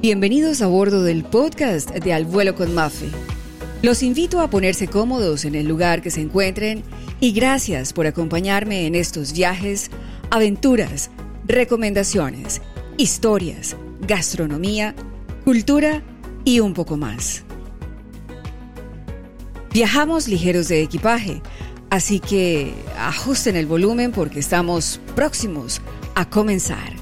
Bienvenidos a bordo del podcast de Al vuelo con Mafe. Los invito a ponerse cómodos en el lugar que se encuentren y gracias por acompañarme en estos viajes, aventuras, recomendaciones, historias, gastronomía, cultura y un poco más. Viajamos ligeros de equipaje, así que ajusten el volumen porque estamos próximos a comenzar.